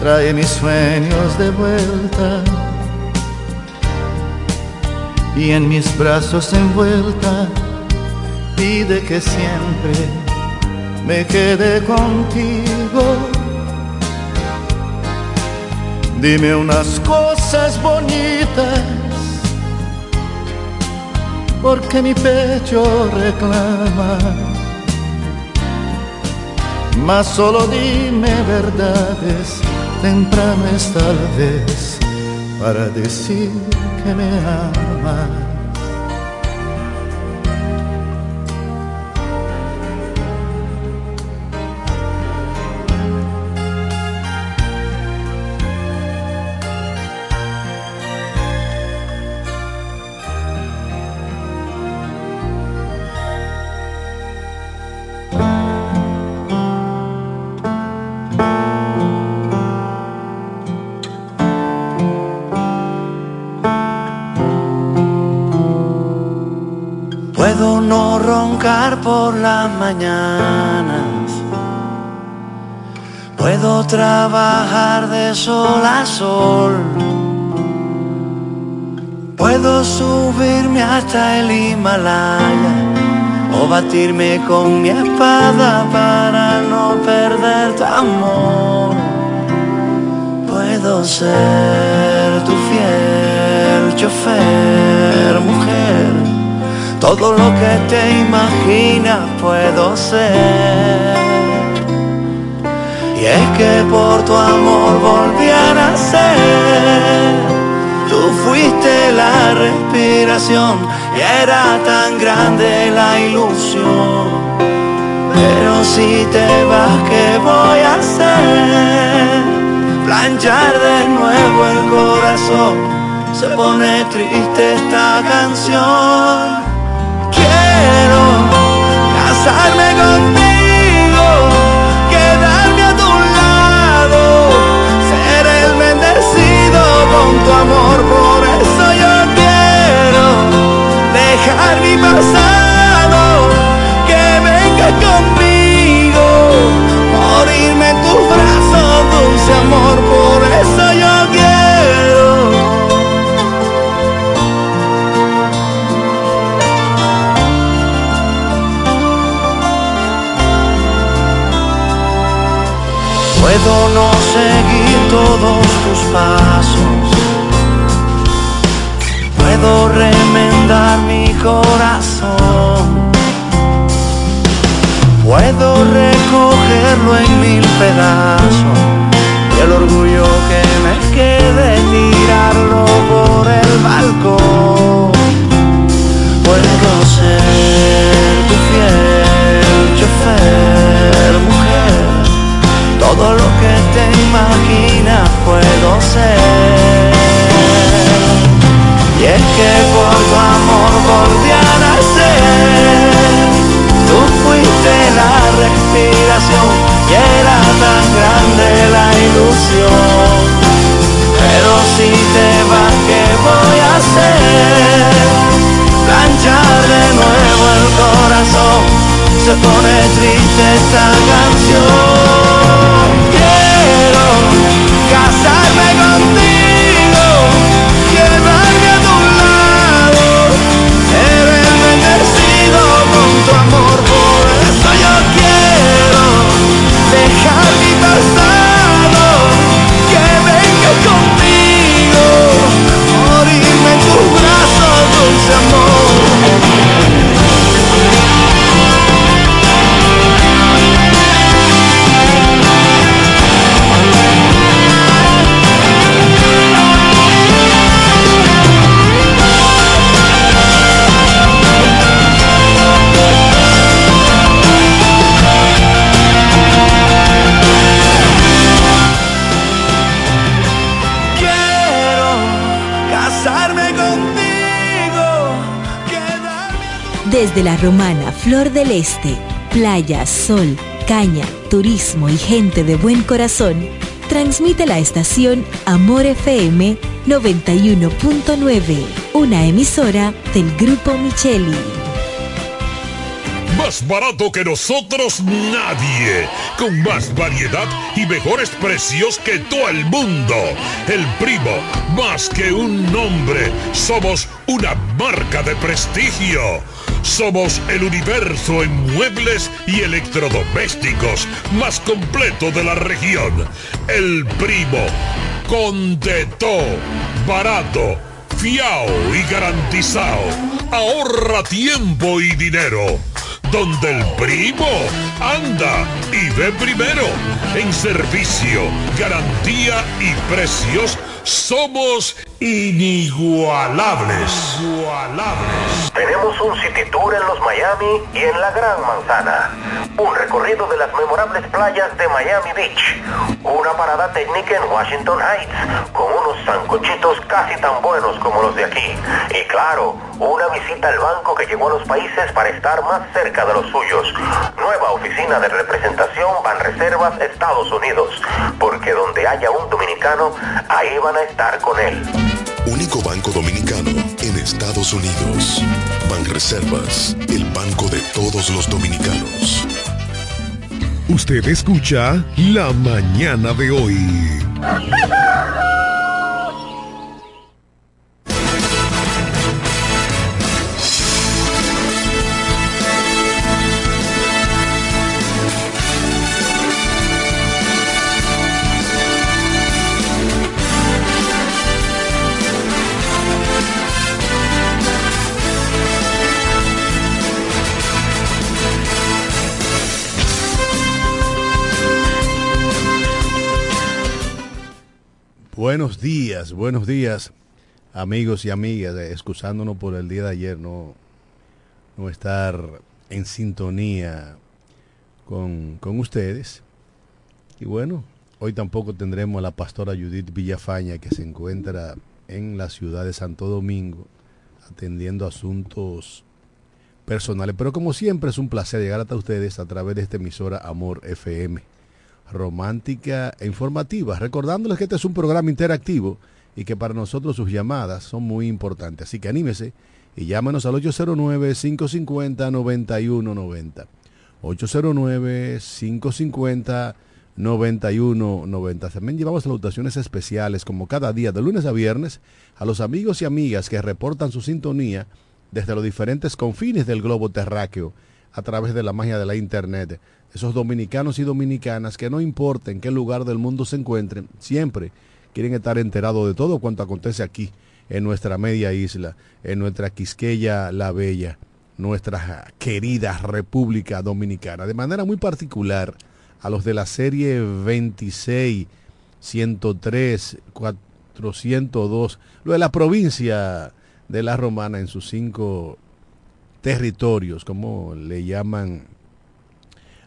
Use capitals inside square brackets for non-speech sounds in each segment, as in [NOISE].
trae mis sueños de vuelta y en mis brazos envuelta pide que siempre me quede contigo. Dime unas cosas bonitas, porque mi pecho reclama. Mas solo dime verdades, tempranas tal vez, para decir que me amas. Por las mañanas. Puedo trabajar de sol a sol. Puedo subirme hasta el Himalaya o batirme con mi espada para no perder tu amor. Puedo ser tu fiel chofer, mujer todo lo que te imaginas puedo ser. Y es que por tu amor volví a nacer. Tú fuiste la respiración y era tan grande la ilusión. Pero si te vas, ¿qué voy a hacer? Planchar de nuevo el corazón. Se pone triste esta canción dejar mi pasado, que vengas conmigo, morirme en tus brazos, dulce amor, por eso yo Puedo no seguir todos tus pasos. Puedo remendar mi corazón. Puedo recogerlo en mil pedazos. Y el orgullo que me quede tirarlo por el balcón. Puedo ser tu fiel chofer, mujer todo lo que te imaginas puedo ser. Volví a nacer. Tú fuiste la respiración y era tan grande la ilusión. Pero si te vas, ¿qué voy a hacer? Planchar de nuevo el corazón, se pone triste esta canción. Desde la romana Flor del Este, playa, sol, caña, turismo y gente de buen corazón, transmite la estación Amor FM 91.9, una emisora del Grupo Micheli. Más barato que nosotros nadie. Con más variedad y mejores precios que todo el mundo. El primo, más que un nombre, somos una marca de prestigio. Somos el universo en muebles y electrodomésticos más completo de la región. El primo, con de todo, barato, fiao y garantizado. Ahorra tiempo y dinero. Donde el primo anda y ve primero. En servicio, garantía y precios somos inigualables. Tenemos un city tour en los Miami y en la Gran Manzana. Un recorrido de las memorables playas de Miami Beach. Una parada técnica en Washington Heights con unos sancochitos casi tan buenos como los de aquí. Y claro, una visita al banco que llegó a los países para estar más cerca de los suyos. Nueva oficina de representación Banreservas Estados Unidos. Porque donde haya un dominicano, ahí van a estar con él. Único Estados Unidos. Banreservas, el banco de todos los dominicanos. Usted escucha La Mañana de hoy. Buenos días, buenos días, amigos y amigas, eh, excusándonos por el día de ayer, no, no estar en sintonía con, con ustedes. Y bueno, hoy tampoco tendremos a la pastora Judith Villafaña, que se encuentra en la ciudad de Santo Domingo, atendiendo asuntos personales. Pero como siempre es un placer llegar hasta ustedes a través de esta emisora Amor FM romántica e informativa, recordándoles que este es un programa interactivo y que para nosotros sus llamadas son muy importantes. Así que anímese y llámenos al 809-550-9190. 809-550-9190. También llevamos salutaciones especiales como cada día, de lunes a viernes, a los amigos y amigas que reportan su sintonía desde los diferentes confines del globo terráqueo a través de la magia de la Internet esos dominicanos y dominicanas que no importa en qué lugar del mundo se encuentren, siempre quieren estar enterados de todo cuanto acontece aquí, en nuestra media isla, en nuestra Quisqueya la Bella, nuestra querida República Dominicana. De manera muy particular, a los de la serie 26, 103, 402, lo de la provincia de la Romana en sus cinco territorios, como le llaman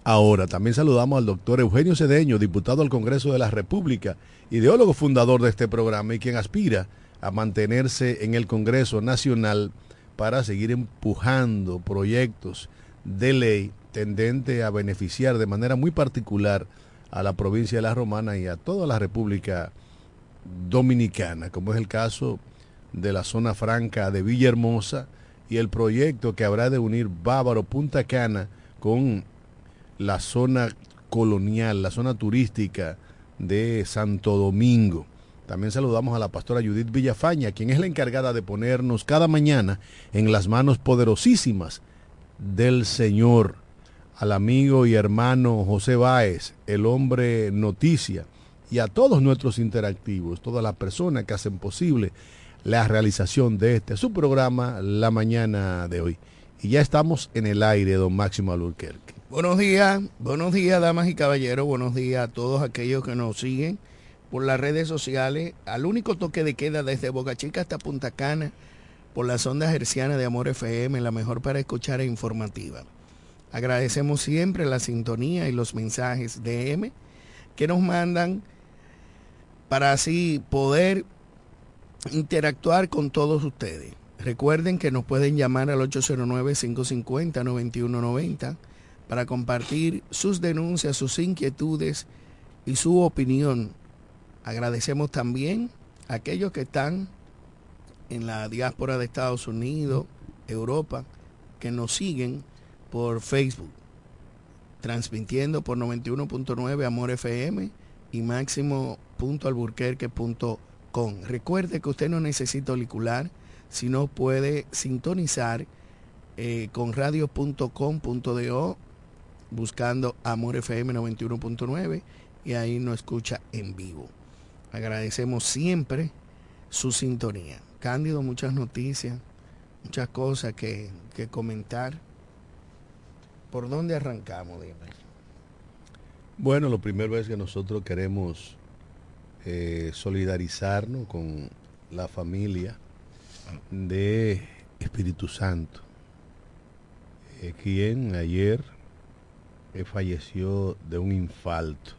Ahora, también saludamos al doctor Eugenio Cedeño, diputado al Congreso de la República, ideólogo fundador de este programa y quien aspira a mantenerse en el Congreso Nacional para seguir empujando proyectos de ley tendente a beneficiar de manera muy particular a la provincia de La Romana y a toda la República Dominicana, como es el caso de la zona franca de Villahermosa y el proyecto que habrá de unir Bávaro Punta Cana con la zona colonial, la zona turística de Santo Domingo. También saludamos a la pastora Judith Villafaña, quien es la encargada de ponernos cada mañana en las manos poderosísimas del Señor. Al amigo y hermano José Báez, el hombre noticia, y a todos nuestros interactivos, todas las personas que hacen posible la realización de este su programa la mañana de hoy. Y ya estamos en el aire, don Máximo Alburquerque. Buenos días, buenos días damas y caballeros, buenos días a todos aquellos que nos siguen por las redes sociales, al único toque de queda desde Boca Chica hasta Punta Cana, por las ondas hercianas de Amor FM, la mejor para escuchar e informativa. Agradecemos siempre la sintonía y los mensajes de M que nos mandan para así poder interactuar con todos ustedes. Recuerden que nos pueden llamar al 809-550-9190 para compartir sus denuncias, sus inquietudes y su opinión. Agradecemos también a aquellos que están en la diáspora de Estados Unidos, Europa, que nos siguen por Facebook, transmitiendo por 91.9 Amor FM y máximo.alburquerque.com. Recuerde que usted no necesita auricular, sino puede sintonizar eh, con radio.com.do buscando Amor FM 91.9 y ahí nos escucha en vivo. Agradecemos siempre su sintonía. Cándido, muchas noticias, muchas cosas que, que comentar. ¿Por dónde arrancamos? Dime? Bueno, lo primero es que nosotros queremos eh, solidarizarnos con la familia de Espíritu Santo, eh, quien ayer eh, falleció de un infarto.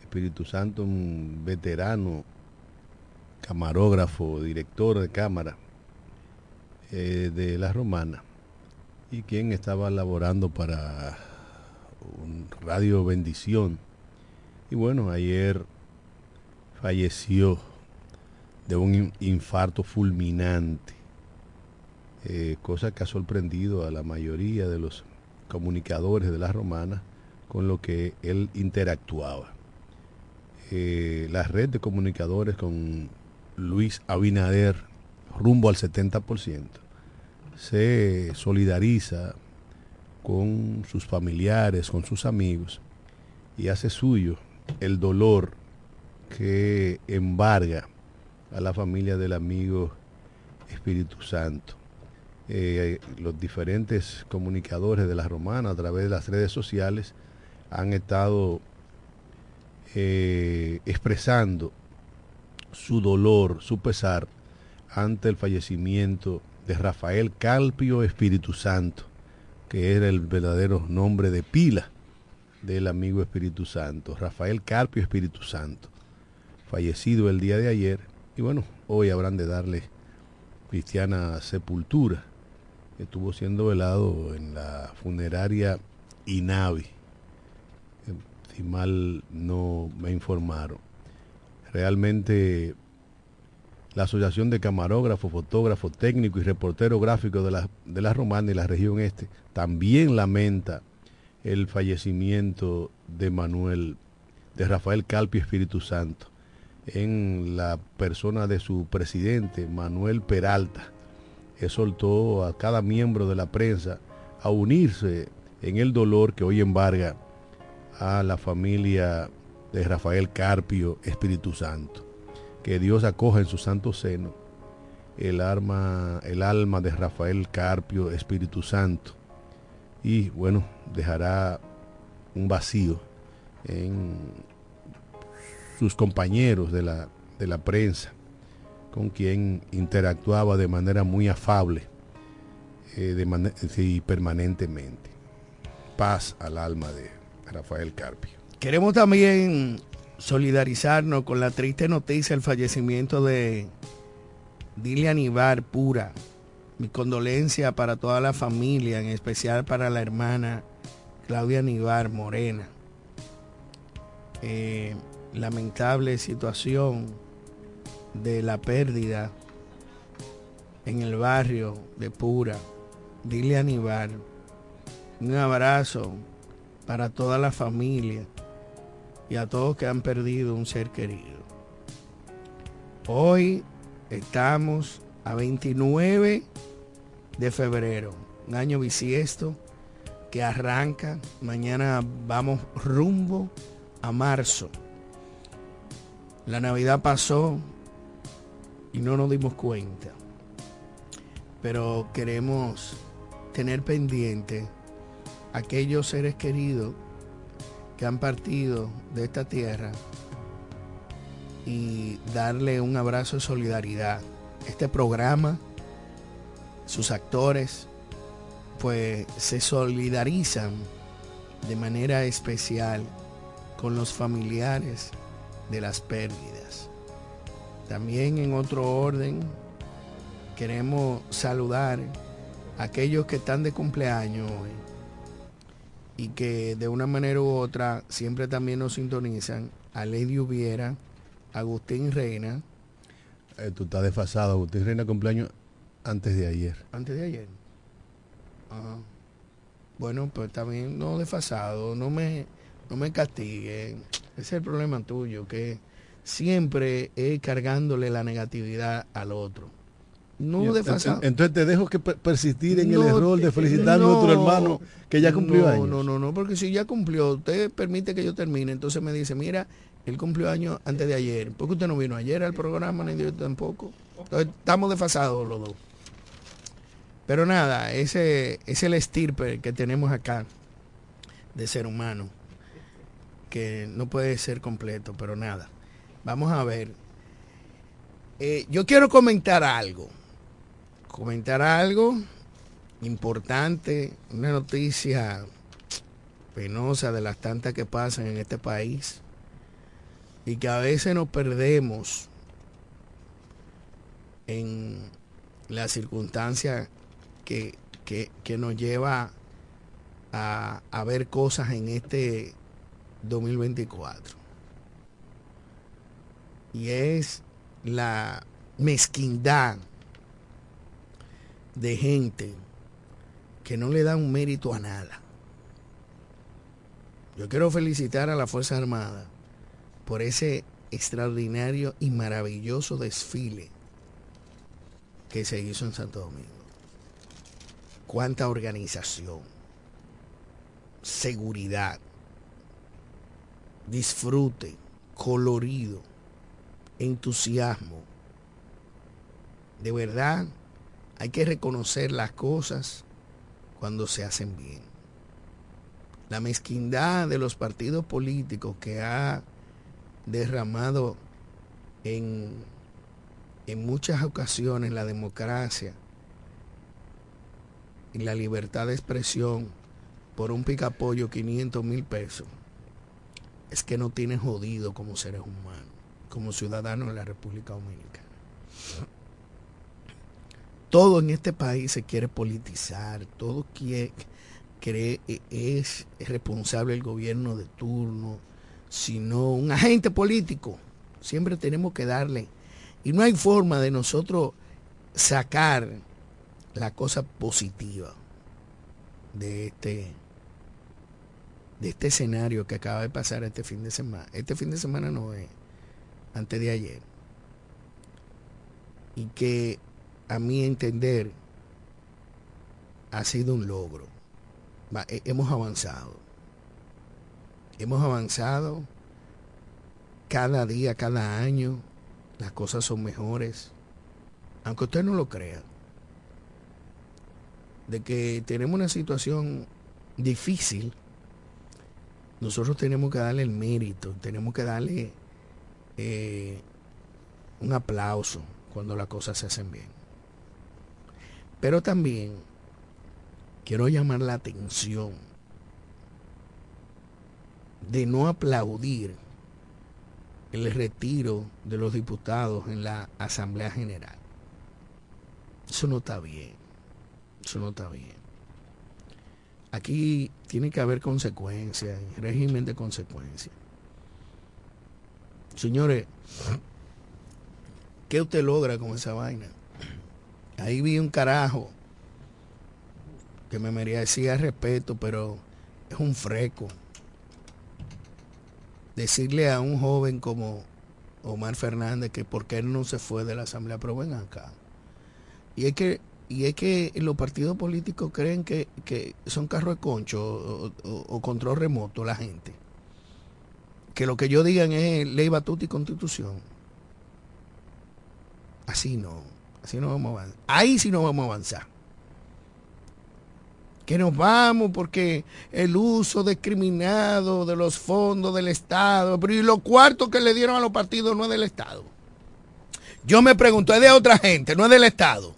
Espíritu Santo, un veterano, camarógrafo, director de cámara eh, de la Romana, y quien estaba laborando para un Radio Bendición. Y bueno, ayer falleció de un infarto fulminante, eh, cosa que ha sorprendido a la mayoría de los comunicadores de la Romana con lo que él interactuaba. Eh, la red de comunicadores con Luis Abinader rumbo al 70% se solidariza con sus familiares, con sus amigos y hace suyo el dolor que embarga a la familia del amigo Espíritu Santo. Eh, los diferentes comunicadores de la romana a través de las redes sociales han estado eh, expresando su dolor, su pesar ante el fallecimiento de Rafael Calpio Espíritu Santo, que era el verdadero nombre de pila del amigo Espíritu Santo, Rafael Calpio Espíritu Santo, fallecido el día de ayer, y bueno, hoy habrán de darle cristiana sepultura estuvo siendo velado en la funeraria INAVI. Si mal no me informaron. Realmente la Asociación de Camarógrafos, Fotógrafos, Técnicos y Reporteros Gráficos de la, de la Romana y la región este también lamenta el fallecimiento de Manuel, de Rafael Calpi Espíritu Santo, en la persona de su presidente, Manuel Peralta exhortó a cada miembro de la prensa a unirse en el dolor que hoy embarga a la familia de Rafael Carpio Espíritu Santo. Que Dios acoja en su santo seno el, el alma de Rafael Carpio Espíritu Santo. Y bueno, dejará un vacío en sus compañeros de la, de la prensa con quien interactuaba de manera muy afable eh, permanentemente. Paz al alma de Rafael Carpio. Queremos también solidarizarnos con la triste noticia del fallecimiento de Dilian Ibar Pura. Mi condolencia para toda la familia, en especial para la hermana Claudia Nivar Morena. Eh, lamentable situación de la pérdida en el barrio de Pura. Dile a Aníbal un abrazo para toda la familia y a todos que han perdido un ser querido. Hoy estamos a 29 de febrero, un año bisiesto que arranca. Mañana vamos rumbo a marzo. La Navidad pasó, y no nos dimos cuenta. Pero queremos tener pendiente aquellos seres queridos que han partido de esta tierra y darle un abrazo de solidaridad. Este programa, sus actores, pues se solidarizan de manera especial con los familiares de las pérdidas. También en otro orden, queremos saludar a aquellos que están de cumpleaños hoy y que de una manera u otra siempre también nos sintonizan. A Lady Hubiera, Agustín Reina. Eh, tú estás desfasado, Agustín Reina cumpleaños antes de ayer. Antes de ayer. Bueno, pues también no desfasado, no me, no me castiguen. Ese es el problema tuyo, que siempre es cargándole la negatividad al otro. No desfasado. Entonces te dejo que persistir en el error de felicitar a nuestro hermano que ya cumplió no, años. No, no, no, porque si ya cumplió, usted permite que yo termine, entonces me dice, mira, él cumplió años antes de ayer. ¿Por qué usted no vino ayer al programa, ni yo tampoco? Entonces, estamos desfasados los dos. Pero nada, ese es el estirpe que tenemos acá de ser humano, que no puede ser completo, pero nada. Vamos a ver. Eh, yo quiero comentar algo comentar algo importante, una noticia penosa de las tantas que pasan en este país y que a veces nos perdemos en la circunstancia que, que, nos lleva a, a ver cosas en este 2024. Y es la mezquindad de gente que no le da un mérito a nada. Yo quiero felicitar a la Fuerza Armada por ese extraordinario y maravilloso desfile que se hizo en Santo Domingo. Cuánta organización, seguridad, disfrute, colorido, entusiasmo. De verdad, hay que reconocer las cosas cuando se hacen bien. La mezquindad de los partidos políticos que ha derramado en, en muchas ocasiones la democracia y la libertad de expresión por un picapollo 500 mil pesos, es que no tienen jodido como seres humanos, como ciudadanos de la República Dominicana todo en este país se quiere politizar, todo quiere, cree, e, es responsable el gobierno de turno, sino un agente político. Siempre tenemos que darle. Y no hay forma de nosotros sacar la cosa positiva de este de este escenario que acaba de pasar este fin de semana. Este fin de semana no es antes de ayer. Y que a mi entender, ha sido un logro. Hemos avanzado. Hemos avanzado cada día, cada año. Las cosas son mejores. Aunque usted no lo crea. De que tenemos una situación difícil, nosotros tenemos que darle el mérito, tenemos que darle eh, un aplauso cuando las cosas se hacen bien. Pero también quiero llamar la atención de no aplaudir el retiro de los diputados en la Asamblea General. Eso no está bien. Eso no está bien. Aquí tiene que haber consecuencias, régimen de consecuencias. Señores, ¿qué usted logra con esa vaina? Ahí vi un carajo que me merecía respeto, pero es un freco. Decirle a un joven como Omar Fernández que por qué él no se fue de la Asamblea, pero acá. Y es que, y es que los partidos políticos creen que, son carros de concho o, control remoto la gente. Que lo que yo digan es ley, batuta y constitución. Así no. Así no vamos a avanzar. Ahí sí no vamos a avanzar. Que nos vamos porque el uso discriminado de los fondos del Estado, pero y los cuartos que le dieron a los partidos no es del Estado. Yo me pregunto, es de otra gente, no es del Estado.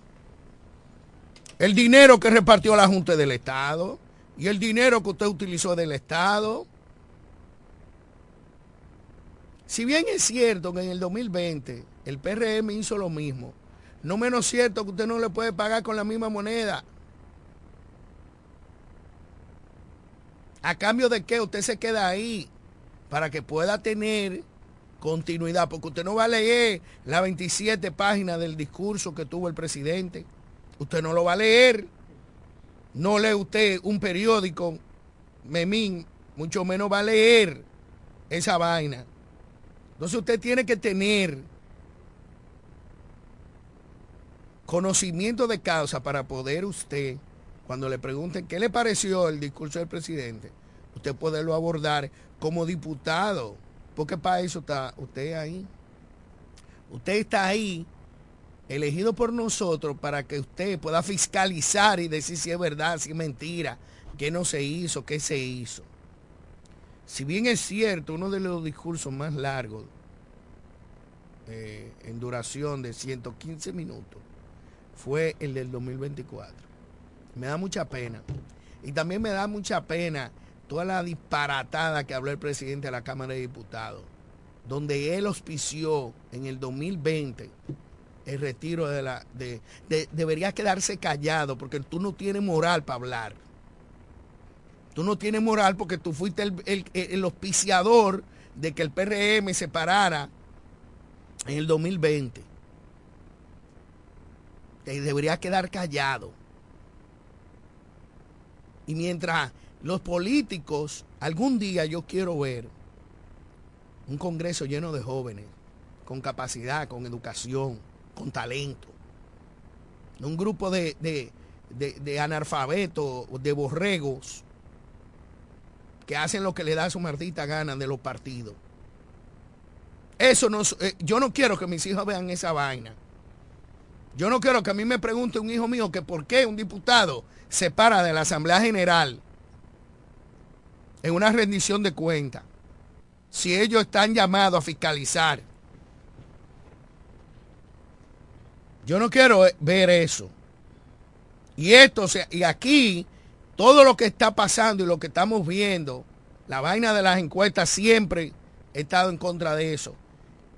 El dinero que repartió la Junta es del Estado y el dinero que usted utilizó del Estado. Si bien es cierto que en el 2020 el PRM hizo lo mismo, no menos cierto que usted no le puede pagar con la misma moneda. ¿A cambio de qué? Usted se queda ahí para que pueda tener continuidad, porque usted no va a leer las 27 páginas del discurso que tuvo el presidente. Usted no lo va a leer. no lee usted un periódico, Memín, mucho menos va a leer esa vaina. Entonces usted tiene que tener conocimiento de causa para poder usted, cuando le pregunten qué le pareció el discurso del presidente, usted poderlo abordar como diputado. Porque para eso está usted ahí. Usted está ahí elegido por nosotros para que usted pueda fiscalizar y decir si es verdad, si es mentira, qué no se hizo, qué se hizo. Si bien es cierto, uno de los discursos más largos eh, en duración de 115 minutos fue el del 2024. Me da mucha pena. Y también me da mucha pena toda la disparatada que habló el presidente de la Cámara de Diputados, donde él auspició en el 2020 el retiro de la... De, debería quedarse callado porque tú no tienes moral para hablar. Tú no tienes moral porque tú fuiste el, el, el auspiciador de que el PRM se parara en el 2020. Te debería quedar callado. Y mientras los políticos, algún día yo quiero ver un Congreso lleno de jóvenes, con capacidad, con educación, con talento. Un grupo de, de, de, analfabetos, de borregos, hacen lo que le da su maldita gana de los partidos. Eso no, eh, yo no quiero que mis hijos vean esa vaina. Yo no quiero que a mí me pregunte un hijo mío que por qué un diputado se para de la Asamblea General en una rendición de cuentas si ellos están llamados a fiscalizar Yo no quiero ver eso. Y esto, y aquí, todo lo que está pasando y lo que estamos viendo, la vaina de las encuestas siempre he estado en contra de eso.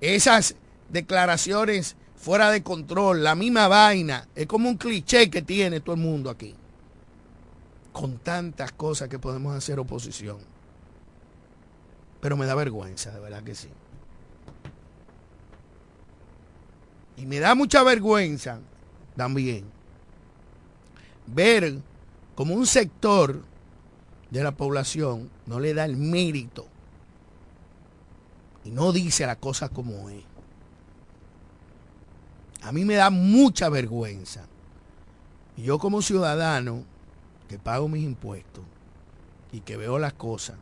Esas declaraciones fuera de control, la misma vaina, es como un cliché que tiene todo el mundo aquí. Con tantas cosas que podemos hacer oposición. Pero me da vergüenza, de verdad que sí. Y me da mucha vergüenza también ver como un sector de la población no le da el mérito y no dice la cosa como es. A mí me da mucha vergüenza. Y yo como ciudadano que pago mis impuestos y que veo las cosas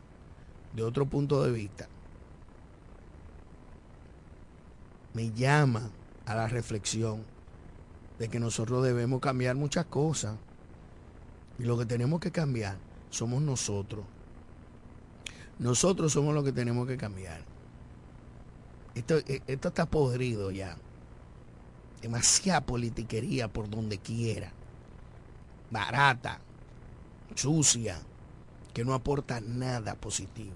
de otro punto de vista, me llama a la reflexión de que nosotros debemos cambiar muchas cosas. Y lo que tenemos que cambiar somos nosotros. Nosotros somos los que tenemos que cambiar. Esto, eh, esto está podrido ya. Demasiada politiquería por donde quiera. Barata, sucia, que no aporta nada positivo.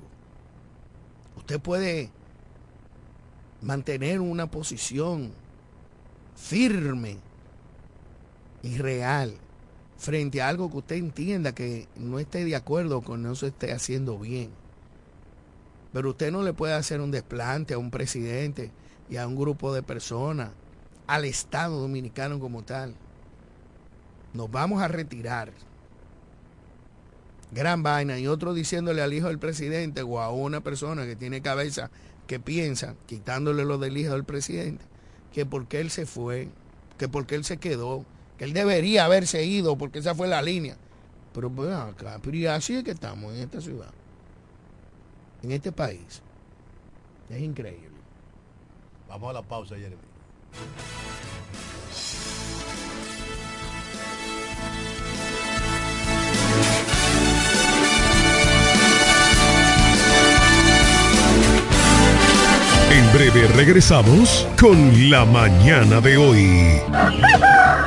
Usted puede mantener una posición firme y real frente a algo que usted entienda que no esté de acuerdo con no se esté haciendo bien. Pero usted no le puede hacer un desplante a un presidente y a un grupo de personas, al Estado dominicano como tal. Nos vamos a retirar. Gran vaina. Y otro diciéndole al hijo del presidente o a una persona que tiene cabeza que piensa, quitándole lo del hijo del presidente, que porque él se fue, que porque él se quedó, que él debería haberse ido porque esa fue la línea. Pero pues acá, pero así es que estamos en esta ciudad, en este país. Es increíble. Vamos a la pausa, Jeremy. En breve regresamos con la mañana de hoy. [LAUGHS]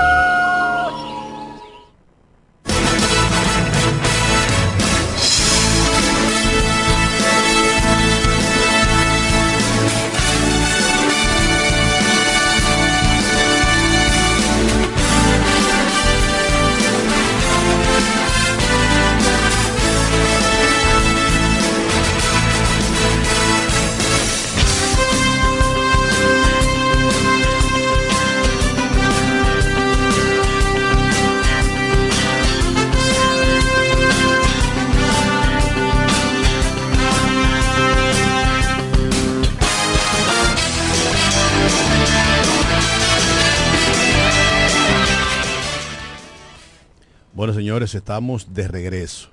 señores, estamos de regreso.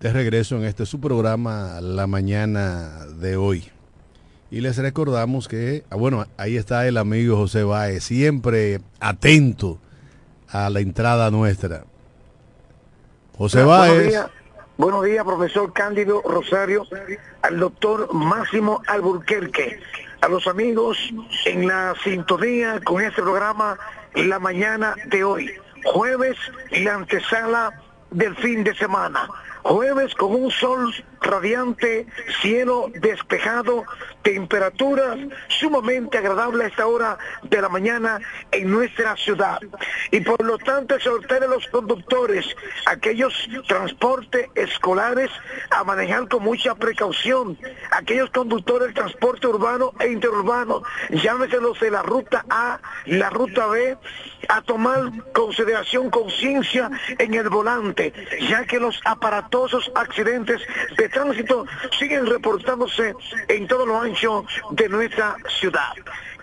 De regreso en este su programa La Mañana de hoy. Y les recordamos que, ah, bueno, ahí está el amigo José Báez, siempre atento a la entrada nuestra. José Buenos Báez. días, buenos días, profesor Cándido Rosario, al doctor Máximo Alburquerque, a los amigos en la sintonía con este programa La Mañana de hoy. Jueves, la antesala del fin de semana. Jueves con un sol radiante, cielo despejado, temperaturas sumamente agradables a esta hora de la mañana en nuestra ciudad. Y por lo tanto exhortar a los conductores, aquellos transportes escolares, a manejar con mucha precaución. Aquellos conductores del transporte urbano e interurbano, llámese los de la ruta A, la ruta B, a tomar consideración, conciencia en el volante, ya que los aparatosos accidentes de tránsito siguen reportándose en todo lo ancho de nuestra ciudad.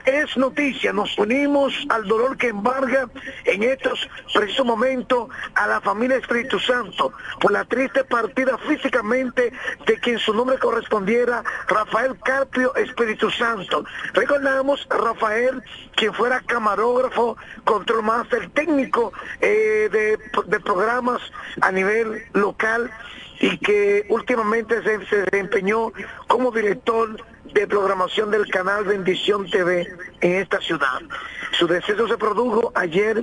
Es noticia, nos unimos al dolor que embarga en estos precisos momentos a la familia Espíritu Santo por la triste partida físicamente de quien su nombre correspondiera, Rafael Carpio Espíritu Santo. Recordamos a Rafael, quien fuera camarógrafo, control master técnico eh, de, de programas a nivel local y que últimamente se, se desempeñó como director de programación del canal Bendición TV en esta ciudad. Su deceso se produjo ayer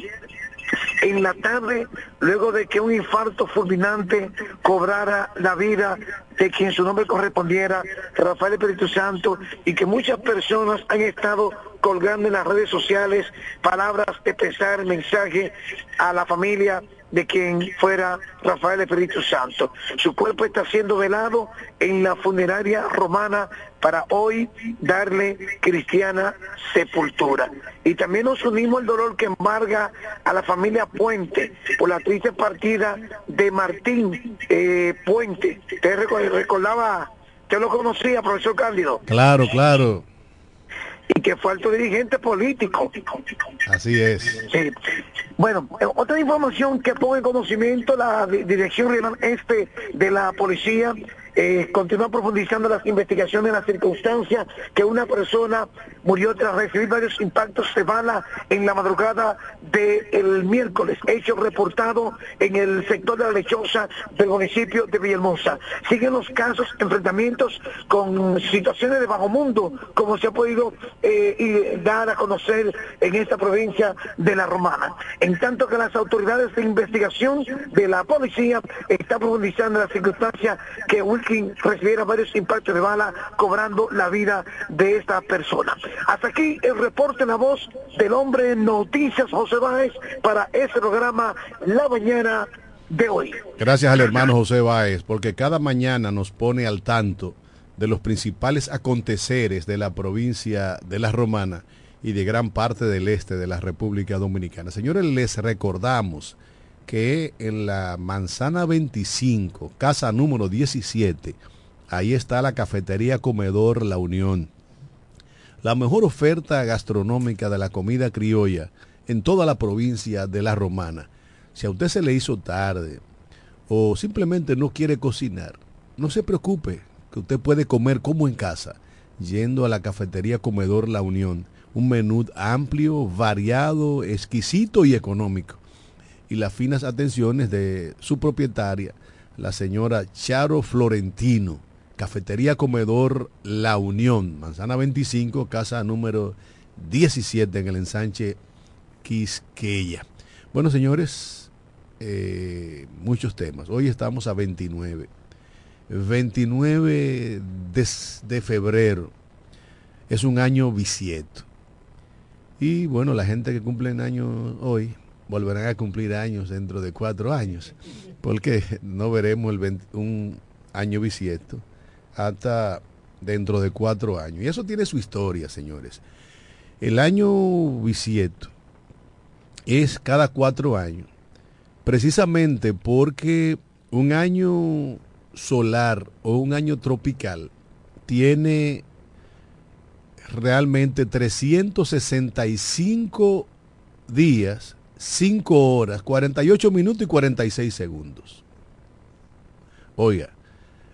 en la tarde, luego de que un infarto fulminante cobrara la vida de quien su nombre correspondiera, Rafael Espíritu Santo, y que muchas personas han estado colgando en las redes sociales palabras de pesar, mensaje a la familia de quien fuera Rafael Espíritu Santo. Su cuerpo está siendo velado en la funeraria romana para hoy darle cristiana sepultura. Y también nos unimos al dolor que embarga a la familia Puente por la triste partida de Martín eh, Puente. Te recordaba, te lo conocía, profesor Cándido. Claro, claro. Y que fue alto dirigente político. Así es. Sí. Bueno, eh, otra información que pongo en conocimiento la Di- Dirección Regional Este de la Policía eh, profundizando las investigaciones en la circunstancia que una persona murió tras recibir varios impactos de bala en la madrugada del miércoles, hecho reportado en el sector de la lechosa del municipio de Villahermosa. Siguen los casos, enfrentamientos con situaciones de bajo mundo, como se ha podido eh, dar a conocer en esta provincia de la Romana. En tanto que las autoridades de investigación de la policía están profundizando la circunstancia que Wilkin recibiera varios impactos de bala cobrando la vida de esta persona. Hasta aquí el reporte en la voz del hombre Noticias José Báez para este programa La Mañana de hoy. Gracias al hermano José Báez, porque cada mañana nos pone al tanto de los principales aconteceres de la provincia de La Romana y de gran parte del este de la República Dominicana. Señores, les recordamos que en la manzana 25, casa número 17, ahí está la cafetería Comedor La Unión. La mejor oferta gastronómica de la comida criolla en toda la provincia de La Romana. Si a usted se le hizo tarde o simplemente no quiere cocinar, no se preocupe, que usted puede comer como en casa, yendo a la cafetería Comedor La Unión un menú amplio, variado, exquisito y económico. Y las finas atenciones de su propietaria, la señora Charo Florentino, Cafetería Comedor La Unión, Manzana 25, casa número 17 en el ensanche Quisqueya. Bueno, señores, eh, muchos temas. Hoy estamos a 29. 29 de, febrero. Es un año bisieto. Y bueno, la gente que cumple años hoy volverán a cumplir años dentro de cuatro años, porque no veremos el un año bisieto hasta dentro de cuatro años. Y eso tiene su historia, señores. El año bisieto es cada cuatro años, precisamente porque un año solar o un año tropical tiene realmente 365 días, 5 horas, 48 minutos y 46 segundos. Oiga,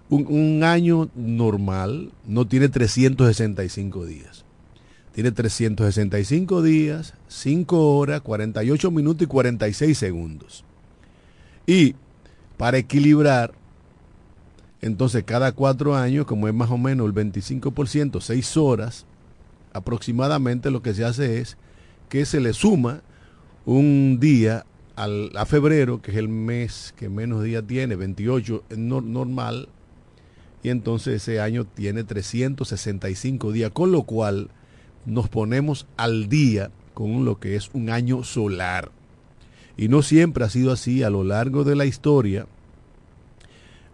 un, un, año normal no tiene 365 días. Tiene 365 días, 5 horas, 48 minutos y 46 segundos. Y para equilibrar, entonces cada cuatro años, como es más o menos el 25%, 6 horas, aproximadamente lo que se hace es que se le suma un día a febrero, que es el mes que menos días tiene, 28 normal, y entonces ese año tiene 365 días, con lo cual nos ponemos al día con lo que es un año solar. Y no siempre ha sido así a lo largo de la historia.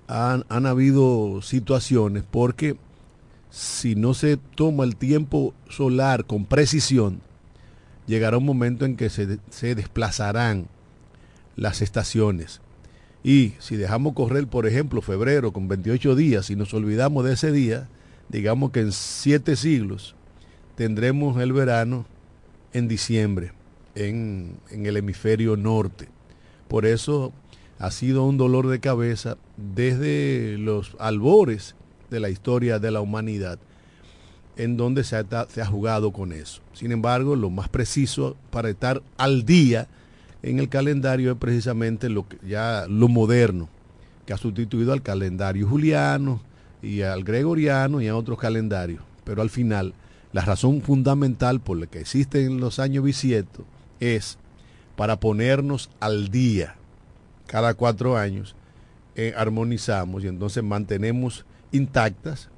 Han, han habido situaciones porque si no se toma el tiempo solar con precisión, llegará un momento en que se, desplazarán las estaciones. Y si dejamos correr, por ejemplo, febrero con 28 días y nos olvidamos de ese día, digamos que en siete siglos tendremos el verano en diciembre en el hemisferio norte. Por eso ha sido un dolor de cabeza desde los albores de la historia de la humanidad, en donde se ha, se ha, jugado con eso. Sin embargo, lo más preciso para estar al día en el calendario es precisamente lo que ya lo moderno, que ha sustituido al calendario juliano y al gregoriano y a otros calendarios. Pero al final, la razón fundamental por la que existen los años bisietos es para ponernos al día cada cuatro años, eh, armonizamos y entonces mantenemos intactas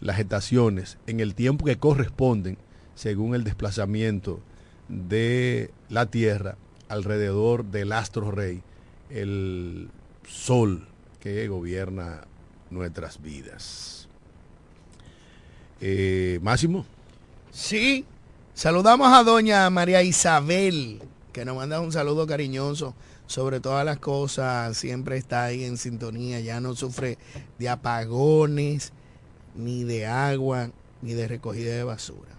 las estaciones en el tiempo que corresponden según el desplazamiento de la Tierra alrededor del astro rey, el sol que gobierna nuestras vidas. Eh, Máximo. Sí, saludamos a doña María Isabel, que nos manda un saludo cariñoso sobre todas las cosas, siempre está ahí en sintonía, ya no sufre de apagones, ni de agua, ni de recogida de basura.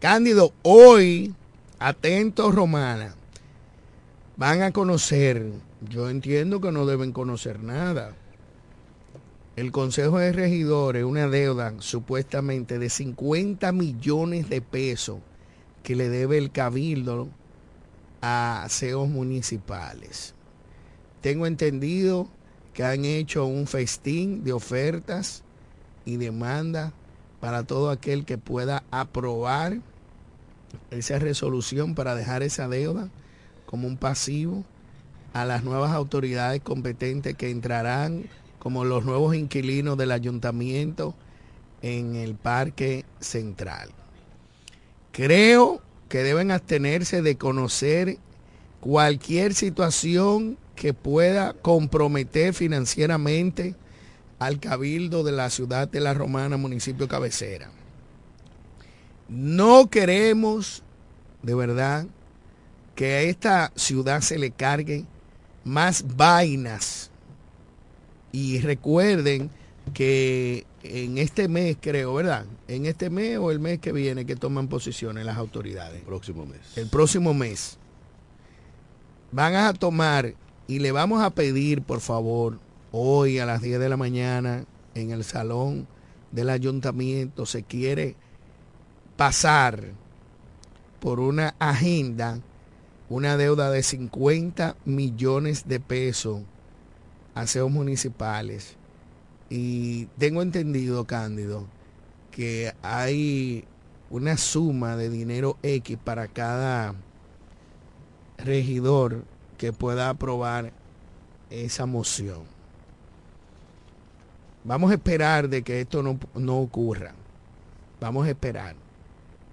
Cándido, hoy, atentos Romana, van a conocer, yo entiendo que no deben conocer nada, el Consejo de Regidores una deuda supuestamente de 50 millones de pesos que le debe el cabildo a CEOs municipales. Tengo entendido que han hecho un festín de ofertas y demandas para todo aquel que pueda aprobar esa resolución para dejar esa deuda como un pasivo a las nuevas autoridades competentes que entrarán como los nuevos inquilinos del ayuntamiento en el parque central. Creo que deben abstenerse de conocer cualquier situación que pueda comprometer financieramente al cabildo de la ciudad de La Romana, municipio cabecera. No queremos, de verdad, que a esta ciudad se le carguen más vainas y recuerden que en este mes, creo, ¿verdad? En este mes o el mes que viene que toman posiciones las autoridades. El próximo mes. El próximo mes. Van a tomar y le vamos a pedir, por favor, hoy a las 10 de la mañana en el salón del ayuntamiento se quiere pasar por una agenda una deuda de 50 millones de pesos aseos municipales. Y tengo entendido, Cándido, que hay una suma de dinero X para cada regidor que pueda aprobar esa moción. Vamos a esperar de que esto no, no ocurra. Vamos a esperar.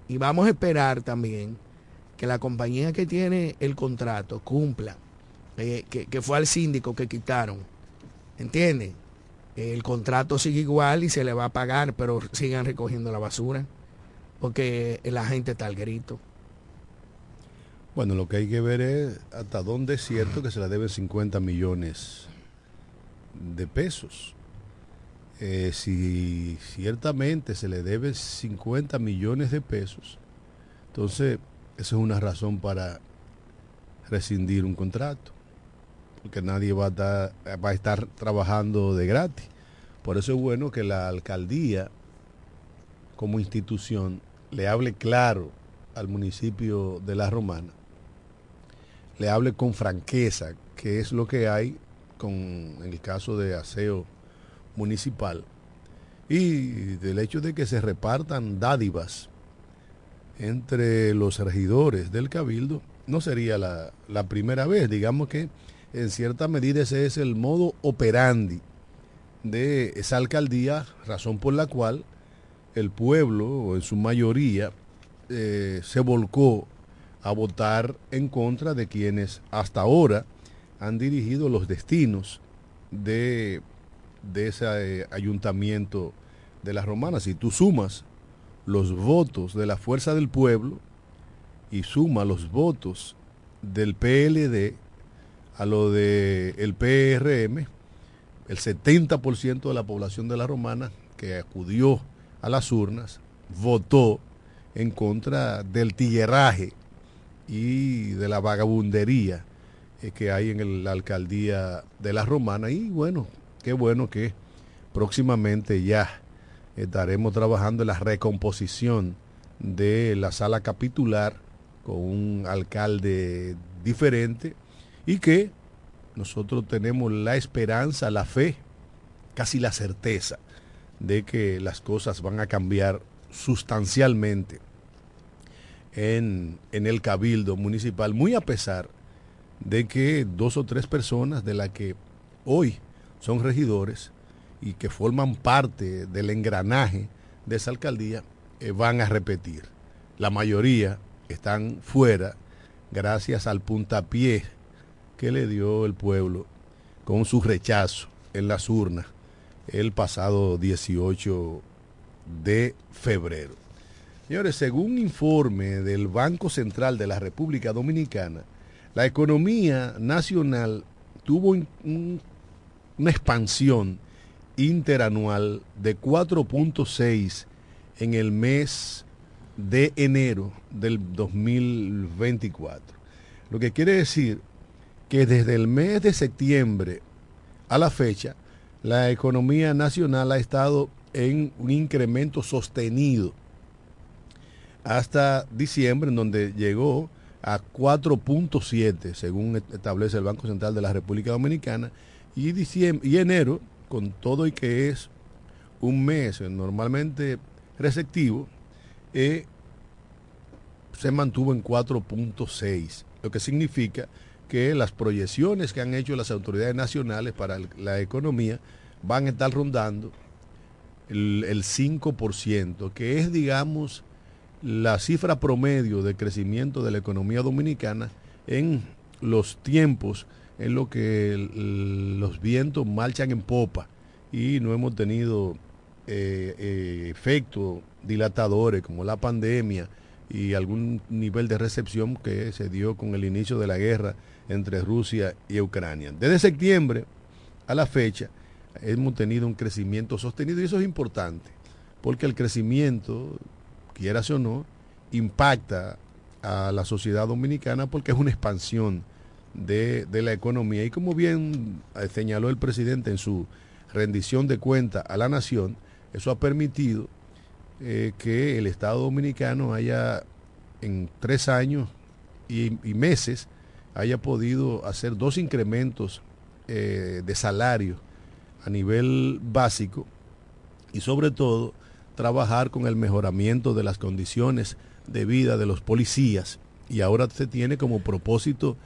Y vamos a esperar también que la compañía que tiene el contrato cumpla, eh, que, que fue al síndico que quitaron ¿Entiende? El contrato sigue igual y se le va a pagar, pero sigan recogiendo la basura, porque la gente está al grito. Bueno, lo que hay que ver es hasta dónde es cierto que se le deben 50 millones de pesos. Eh, si ciertamente se le debe 50 millones de pesos, entonces eso es una razón para rescindir un contrato porque nadie va a, estar, trabajando de gratis. Por eso es bueno que la alcaldía, como institución, le hable claro al municipio de La Romana, le hable con franqueza, que es lo que hay con en el caso de aseo municipal, y del hecho de que se repartan dádivas entre los regidores del cabildo, no sería la, primera vez, digamos que en cierta medida ese es el modo operandi de esa alcaldía, razón por la cual el pueblo, en su mayoría, eh, se volcó a votar en contra de quienes hasta ahora han dirigido los destinos de, de ese eh, ayuntamiento de las romanas. Si tú sumas los votos de la fuerza del pueblo y suma los votos del PLD, a lo del el PRM, el 70% de la población de la romana que acudió a las urnas votó en contra del tigueraje y de la vagabundería eh, que hay en la alcaldía de la romana y bueno, qué bueno que próximamente ya estaremos trabajando en la recomposición de la sala capitular con un alcalde diferente y que nosotros tenemos la esperanza, la fe, casi la certeza de que las cosas van a cambiar sustancialmente en, en, el cabildo municipal, muy a pesar de que dos o tres personas de las que hoy son regidores y que forman parte del engranaje de esa alcaldía eh, van a repetir. La mayoría están fuera gracias al puntapié que le dio el pueblo con su rechazo en las urnas el pasado 18 de febrero. Señores, según informe del Banco Central de la República Dominicana, la economía nacional tuvo un, una expansión interanual de 4.6 en el mes de enero del 2024. Lo que quiere decir que desde el mes de septiembre a la fecha, la economía nacional ha estado en un incremento sostenido hasta diciembre, en donde llegó a 4.7, según establece el Banco Central de la República Dominicana, y, diciembre, y enero, con todo y que es un mes normalmente receptivo, eh, se mantuvo en 4.6, lo que significa que las proyecciones que han hecho las autoridades nacionales para la economía van a estar rondando el, el 5%, que es, digamos, la cifra promedio de crecimiento de la economía dominicana en los tiempos en los que los vientos marchan en popa y no hemos tenido eh, eh, efectos dilatadores como la pandemia y algún nivel de recepción que se dio con el inicio de la guerra entre Rusia y Ucrania. Desde septiembre a la fecha hemos tenido un crecimiento sostenido y eso es importante porque el crecimiento quieras o no, impacta a la sociedad dominicana porque es una expansión de, la economía. Y como bien eh, señaló el presidente en su rendición de cuenta a la nación, eso ha permitido eh, que el Estado dominicano haya en tres años y, meses haya podido hacer dos incrementos eh, de salario a nivel básico y sobre todo trabajar con el mejoramiento de las condiciones de vida de los policías y ahora se tiene como propósito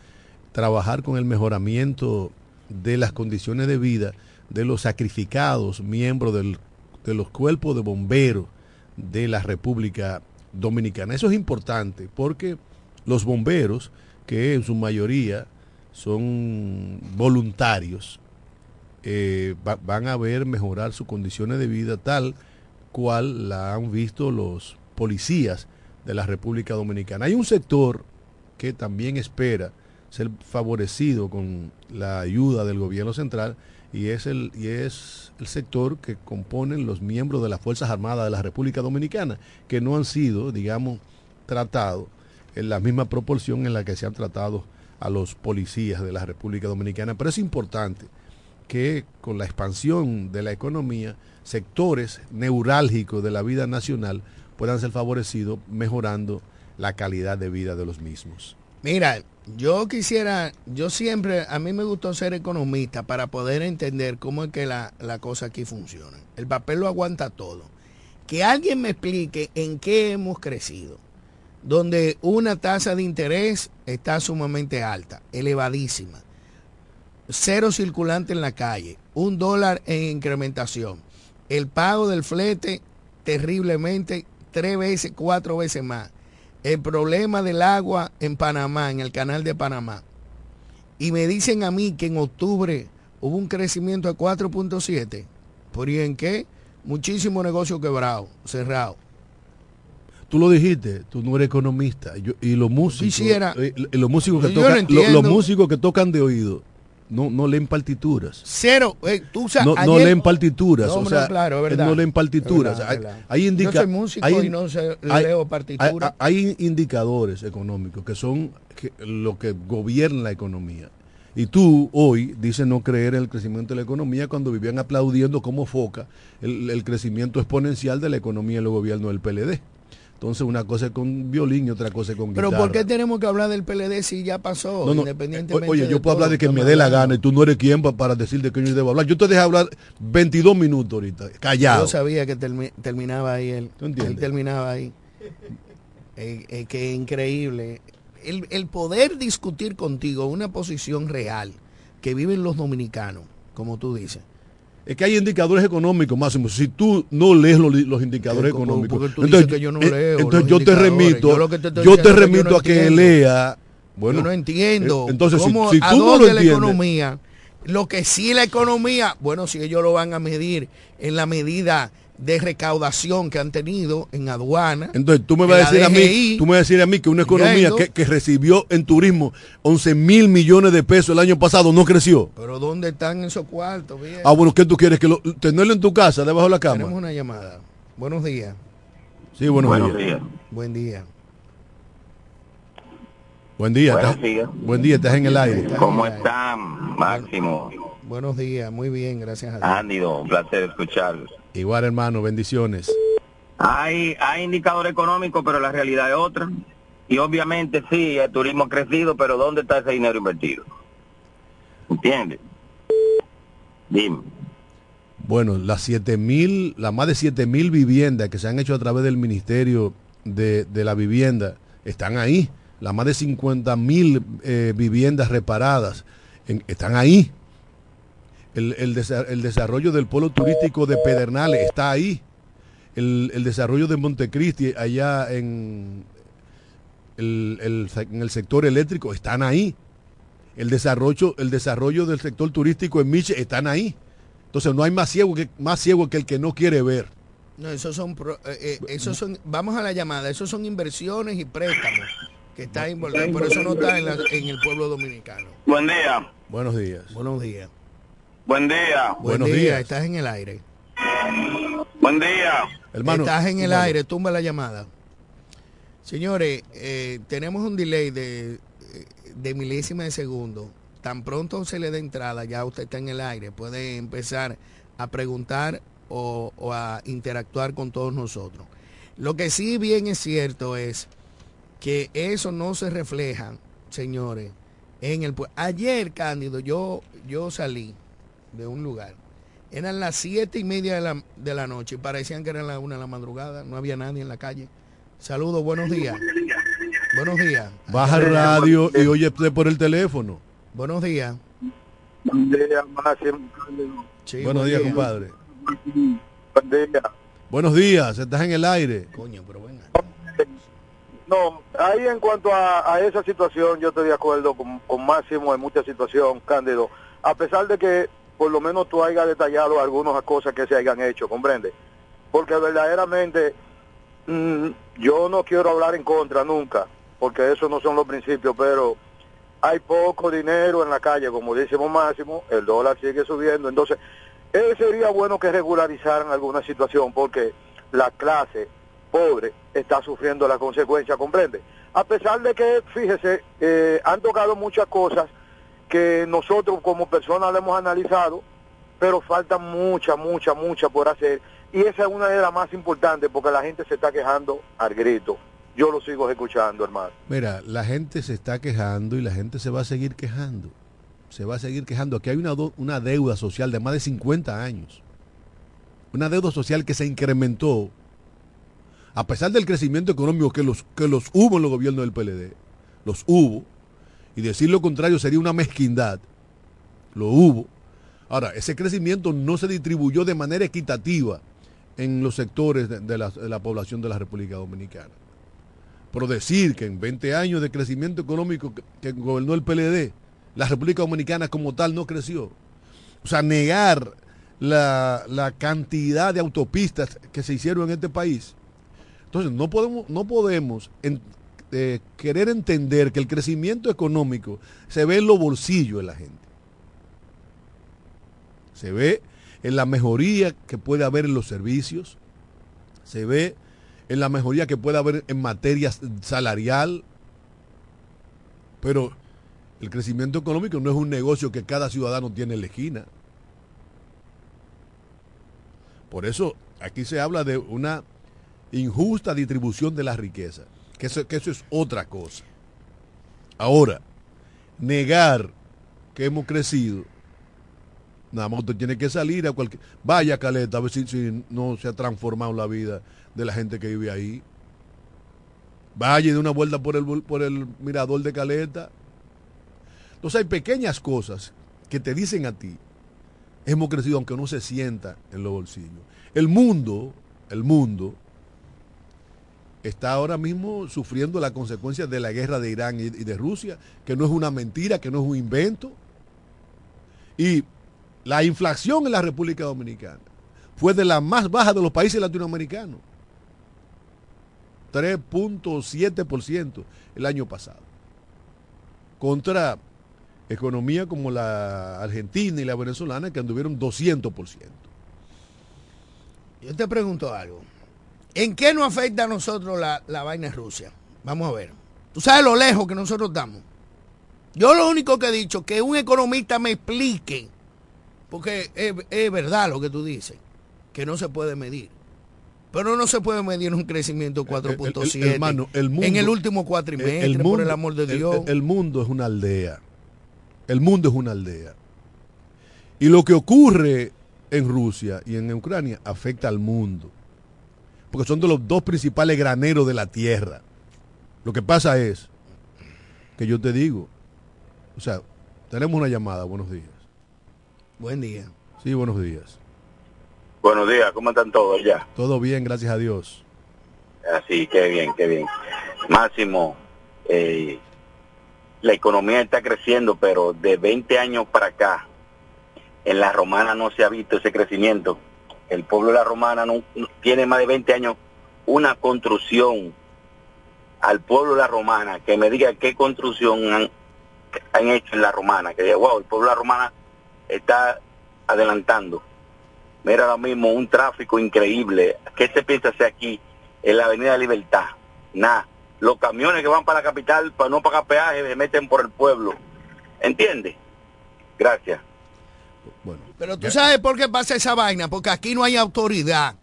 trabajar con el mejoramiento de las condiciones de vida de los sacrificados miembros de los cuerpos de bomberos de la República Dominicana. Eso es importante porque los bomberos, que en su mayoría son voluntarios, eh, van a ver mejorar sus condiciones de vida tal cual la han visto los policías de la República Dominicana. Hay un sector que también espera ser favorecido con la ayuda del gobierno central y es el, y es el sector que componen los miembros de las Fuerzas Armadas de la República Dominicana, que no han sido, digamos, tratados en la misma proporción en la que se han tratado a los policías de la República Dominicana. Pero es importante que con la expansión de la economía, sectores neurálgicos de la vida nacional puedan ser favorecidos mejorando la calidad de vida de los mismos. Mira, yo quisiera, yo siempre, a mí me gustó ser economista para poder entender cómo es que la, la cosa aquí funciona. El papel lo aguanta todo. Que alguien me explique en qué hemos crecido, donde una tasa de interés está sumamente alta, elevadísima cero circulante en la calle, un dólar en incrementación, el pago del flete terriblemente tres veces, cuatro veces más, el problema del agua en Panamá, en el canal de Panamá. Y me dicen a mí que en octubre hubo un crecimiento de 4.7. ¿Por y en qué? Muchísimo negocio quebrado, cerrado. Tú lo dijiste, tú no eres economista. y los músicos, Quisiera, eh, los músicos que tocan, los músicos que tocan de oído no, no leen partituras. Cero. Eh, no, leen partituras. o sea, claro, verdad. No leen partituras. hay, hay, indicadores económicos que son lo que gobierna la economía. Y tú hoy dices no creer en el crecimiento de la economía cuando vivían aplaudiendo como foca el, el crecimiento exponencial de la economía en el gobierno del PLD. Entonces una cosa es con violín y otra cosa es con guitarra. Pero ¿por qué tenemos que hablar del PLD si ya pasó? independientemente oye, yo puedo hablar de que me dé la gana y tú no eres quien para decir de qué yo debo hablar. Yo te dejé hablar 22 minutos ahorita, callado. Yo sabía que terminaba ahí él. ¿Tú entiendes? Él terminaba ahí. eh, eh, que increíble. El, el poder discutir contigo una posición real que viven los dominicanos, como tú dices es que hay indicadores económicos, Máximo. Si tú no lees los, indicadores económicos, entonces, yo, no eh, leo entonces yo te remito, yo, te, remito a que lea. Bueno, yo no entiendo. Eh, entonces, si, tú no lo la economía, lo que sí la economía, bueno, si ellos lo van a medir en la medida de recaudación que han tenido en aduana. Entonces tú me vas a decir a mí, tú me vas a decir a mí que una economía que, recibió en turismo 11 mil millones de pesos el año pasado no creció. Pero ¿dónde están esos cuartos? Ah, bueno, ¿qué tú quieres? que tenerlo en tu casa, debajo de la cama. Tenemos una llamada. Buenos días. Sí, buenos, días. Buen día. Buen día. Buen día, estás en el aire. ¿Cómo están, Máximo? Buenos días, muy bien, gracias a Dios. Ándido, un placer escucharlos. Igual, hermano, bendiciones. Hay, hay indicador económico, pero la realidad es otra. Y obviamente sí, el turismo ha crecido, pero ¿dónde está ese dinero invertido? ¿Entiendes? Dime. Bueno, las siete mil, las más de 7 mil viviendas que se han hecho a través del Ministerio de, la Vivienda están ahí. Las más de 50 mil eh, viviendas reparadas están ahí. El, el, desarrollo del polo turístico de Pedernales está ahí. El, desarrollo de Montecristi allá en el, en el sector eléctrico están ahí. El desarrollo, el desarrollo del sector turístico en Miche están ahí. Entonces no hay más ciego que, más ciego que el que no quiere ver. No, esos son, eh, eh, son, vamos a la llamada, esos son inversiones y préstamos que está involucrado, por eso no está en, el pueblo dominicano. Buen día. Buenos días. Buenos días. Buen día. Buenos días. Estás en el aire. Buen día. Hermano, estás en el aire, tumba la llamada. Señores, eh, tenemos un delay de, de milésima de segundo tan pronto se le dé entrada, ya usted está en el aire, puede empezar a preguntar o, a interactuar con todos nosotros. Lo que sí bien es cierto es que eso no se refleja, señores, en el Ayer, Cándido, yo, yo salí de un lugar. Eran las siete y media de la, de la noche y parecían que eran las una de la madrugada. No había nadie en la calle. Saludos, buenos días. Buenos días. Baja el radio y oye por el teléfono. Buenos días. Buenos días, Buenos días, compadre. Buen día. Buenos días, estás en el aire. Coño, pero venga. No, ahí en cuanto a, esa situación, yo estoy de acuerdo con, Máximo en mucha situación, Cándido. A pesar de que por lo menos tú hayas detallado algunas cosas que se hayan hecho, ¿comprende? Porque verdaderamente mm, yo no quiero hablar en contra nunca, porque esos no son los principios, pero hay poco dinero en la calle, como decimos Máximo, el dólar sigue subiendo, entonces eh, sería bueno que regularizaran alguna situación porque la clase pobre está sufriendo la consecuencia, comprende. A pesar de que, fíjese, eh, han tocado muchas cosas que nosotros como personas le hemos analizado, pero falta mucha, mucha, mucha por hacer. Y esa es una de las más importantes porque la gente se está quejando al grito yo lo sigo escuchando, hermano. Mira, la gente se está quejando y la gente se va a seguir quejando. Se va a seguir quejando. Aquí hay una, una deuda social de más de 50 años. Una deuda social que se incrementó a pesar del crecimiento económico que los, que los hubo en los gobiernos del PLD. Los hubo. Y decir lo contrario sería una mezquindad. Lo hubo. Ahora, ese crecimiento no se distribuyó de manera equitativa en los sectores de la población de la República Dominicana. Pero decir que en 20 años de crecimiento económico que, gobernó el PLD, la República Dominicana como tal no creció. O sea, negar la, cantidad de autopistas que se hicieron en este país. Entonces, no podemos, no podemos eh, querer entender que el crecimiento económico se ve en los bolsillos de la gente. Se ve en la mejoría que puede haber en los servicios. Se ve en la mejoría que pueda haber en materia salarial. Pero el crecimiento económico no es un negocio que cada ciudadano tiene en la esquina. Por eso aquí se habla de una injusta distribución de la riqueza, que eso, que eso es otra cosa. Ahora, negar que hemos crecido, nada más usted tiene que salir a cualquier... Vaya Caleta, a ver si no se ha transformado la vida de la gente que vive ahí. Vaya de una vuelta por el, por el mirador de Caleta. Entonces hay pequeñas cosas que te dicen a ti, hemos crecido aunque no se sienta en los bolsillos. El mundo, el mundo, está ahora mismo sufriendo las consecuencias de la guerra de Irán y de Rusia, que no es una mentira, que no es un invento. Y la inflación en la República Dominicana fue de la más baja de los países latinoamericanos. 3.7% el año pasado. Contra economía como la argentina y la venezolana que anduvieron 200%. Yo te pregunto algo. ¿En qué nos afecta a nosotros la, la vaina Rusia? Vamos a ver. Tú sabes lo lejos que nosotros estamos. Yo lo único que he dicho, que un economista me explique Porque es, verdad lo que tú dices, que no se puede medir. Pero no se puede medir un crecimiento 4.7 en el último cuatrimestre, el por el amor de Dios. el mundo es una aldea. El mundo es una aldea. Y lo que ocurre en Rusia y en Ucrania afecta al mundo. Porque son de los dos principales graneros de la tierra. Lo que pasa es que yo te digo, o sea, tenemos una llamada, buenos días. Buen día. Sí, buenos días. Buenos días, ¿cómo están todos ya? Todo bien, gracias a Dios. Así, qué bien, qué bien. Máximo, eh, la economía está creciendo, pero de 20 años para acá, en la romana no se ha visto ese crecimiento. El pueblo de la romana tiene más de 20 años una construcción al pueblo de la romana, que me diga qué construcción han, han hecho en la romana, que diga, wow, el pueblo de la romana está adelantando. Mira ahora mismo un tráfico increíble. ¿Qué se piensa hacer aquí en la Avenida Libertad? Nada. Los camiones que van para la capital para no pagar peaje se meten por el pueblo. ¿Entiendes? Gracias. Bueno, Pero tú sabes por qué pasa esa vaina, porque aquí no hay autoridad.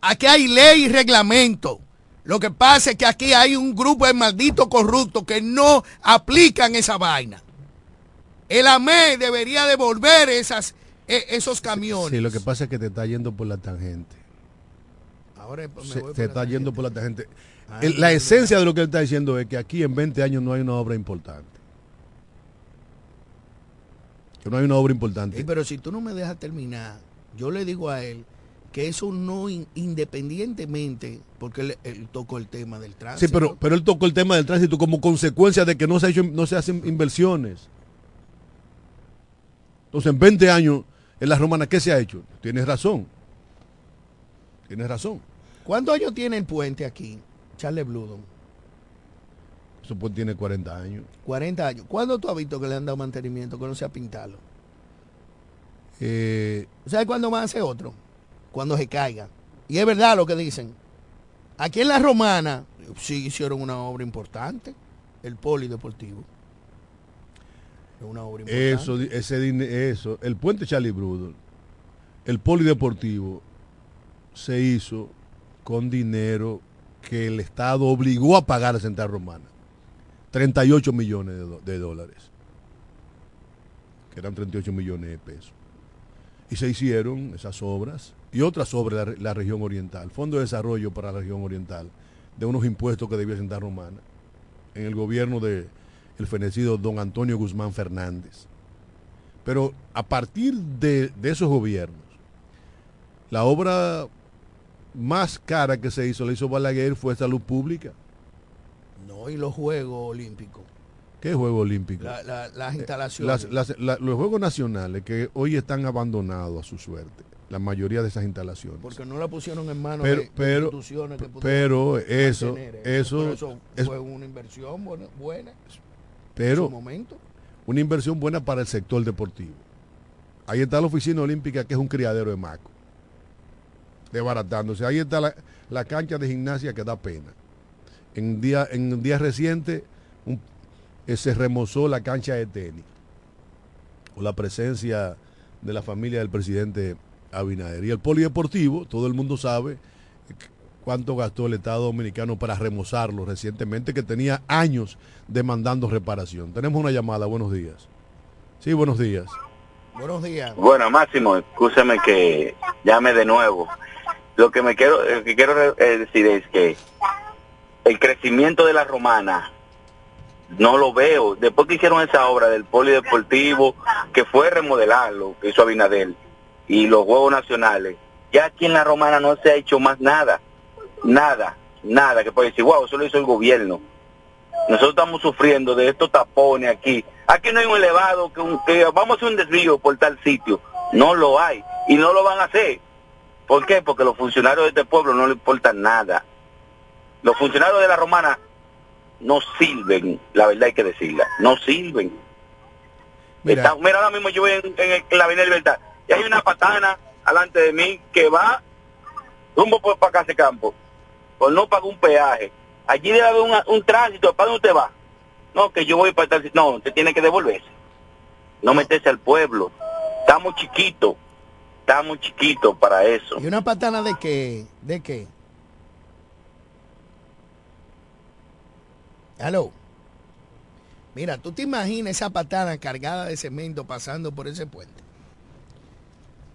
Aquí hay ley y reglamento. Lo que pasa es que aquí hay un grupo de malditos corruptos que no aplican esa vaina. El AME debería devolver esas, e, esos camiones. Sí, lo que pasa es que te está yendo por la tangente. Ahora me te está yendo por la tangente. la esencia de lo que él está diciendo es que aquí en 20 años no hay una obra importante. Que no hay una obra importante. pero si tú no me dejas terminar, yo le digo a él que eso no independientemente, porque él, tocó el tema del tránsito. Sí, pero, pero él tocó el tema del tránsito como consecuencia de que no se, ha hecho, no se hacen inversiones. Entonces, en 20 años, en la romana, ¿qué se ha hecho? Tienes razón. Tienes razón. ¿Cuántos años tiene el puente aquí, Charles Bludon? Eso puente tiene 40 años. 40 años. ¿Cuándo tú has visto que le han dado mantenimiento, que no se ha pintado? Eh, ¿Sabes cuándo va a hacer otro? Cuando se caiga. Y es verdad lo que dicen. Aquí en la romana sí hicieron una obra importante, el polideportivo una obra Eso, ese, eso, el puente Charlie Bruder, el polideportivo, se hizo con dinero que el Estado obligó a pagar a Central Romana. 38 millones de, dólares. Que eran 38 millones de pesos. Y se hicieron esas obras y otras obras de la, región oriental. Fondo de Desarrollo para la región oriental. De unos impuestos que debía Central Romana. En el gobierno de, el fenecido don Antonio Guzmán Fernández. Pero a partir de, esos gobiernos, la obra más cara que se hizo, la hizo Balaguer, fue salud pública. No, y los Juegos Olímpicos. ¿Qué Juegos Olímpicos? las instalaciones. los Juegos Nacionales que hoy están abandonados a su suerte la mayoría de esas instalaciones. Porque no la pusieron en manos de, pero, instituciones que Pero eso, eso, eso, fue una inversión buena. Pero una inversión buena para el sector deportivo. Ahí está la oficina olímpica que es un criadero de maco. Desbaratándose. Ahí está la, cancha de gimnasia que da pena. En día, en día reciente eh, se remozó la cancha de tenis. O la presencia de la familia del presidente Abinader. Y el polideportivo, todo el mundo sabe cuánto gastó el Estado Dominicano para remozarlo recientemente, que tenía años demandando reparación. Tenemos una llamada, buenos días. Sí, buenos días. Buenos días. Bueno, Máximo, escúchame que llame de nuevo. Lo que me quiero, que quiero eh, decir es que el crecimiento de la romana no lo veo. Después que hicieron esa obra del polideportivo, que fue remodelarlo, que hizo Abinadel, y los Juegos Nacionales, ya aquí en la romana no se ha hecho más nada nada, nada que puede decir, wow, eso lo hizo el gobierno. Nosotros estamos sufriendo de estos tapones aquí. Aquí no hay un elevado que, que vamos a hacer un desvío por tal sitio. No lo hay y no lo van a hacer. ¿Por qué? Porque los funcionarios de este pueblo no le importa nada. Los funcionarios de la romana no sirven, la verdad hay que decirla, no sirven. Mira, ahora mismo yo voy en, la Avenida Libertad y hay una patana delante de mí que va rumbo por para acá ese campo o no paga un peaje. Allí debe haber un tránsito, ¿para dónde usted va? No, que yo voy para tal No, usted tiene que devolverse. No meterse al pueblo. Estamos chiquitos, estamos chiquitos para eso. ¿Y una patana de qué? ¿De qué? Aló. Mira, tú te imaginas esa patana cargada de cemento pasando por ese puente.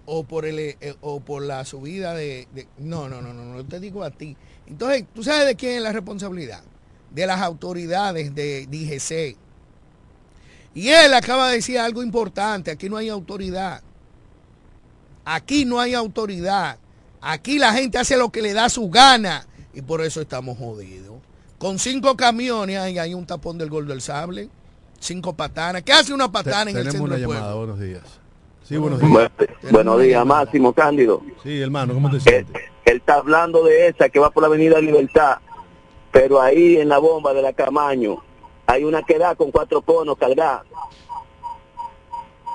O por el eh, o por la subida de, no, no, no, no, no te digo a ti. Entonces, ¿tú sabes de quién es la responsabilidad? De las autoridades de DGC. Y él acaba de decir algo importante, aquí no hay autoridad. Aquí no hay autoridad. Aquí la gente hace lo que le da su gana y por eso estamos jodidos con cinco camiones y hay un tapón del Gol del Sable, cinco patanas. ¿Qué hace una patana en el centro una llamada, buenos días. Sí, buenos días. buenos días, Máximo Cándido. Sí, hermano, ¿cómo te sientes? Él, está hablando de esa que va por la Avenida Libertad, pero ahí en la bomba de la Camaño hay una que da con cuatro conos cargados.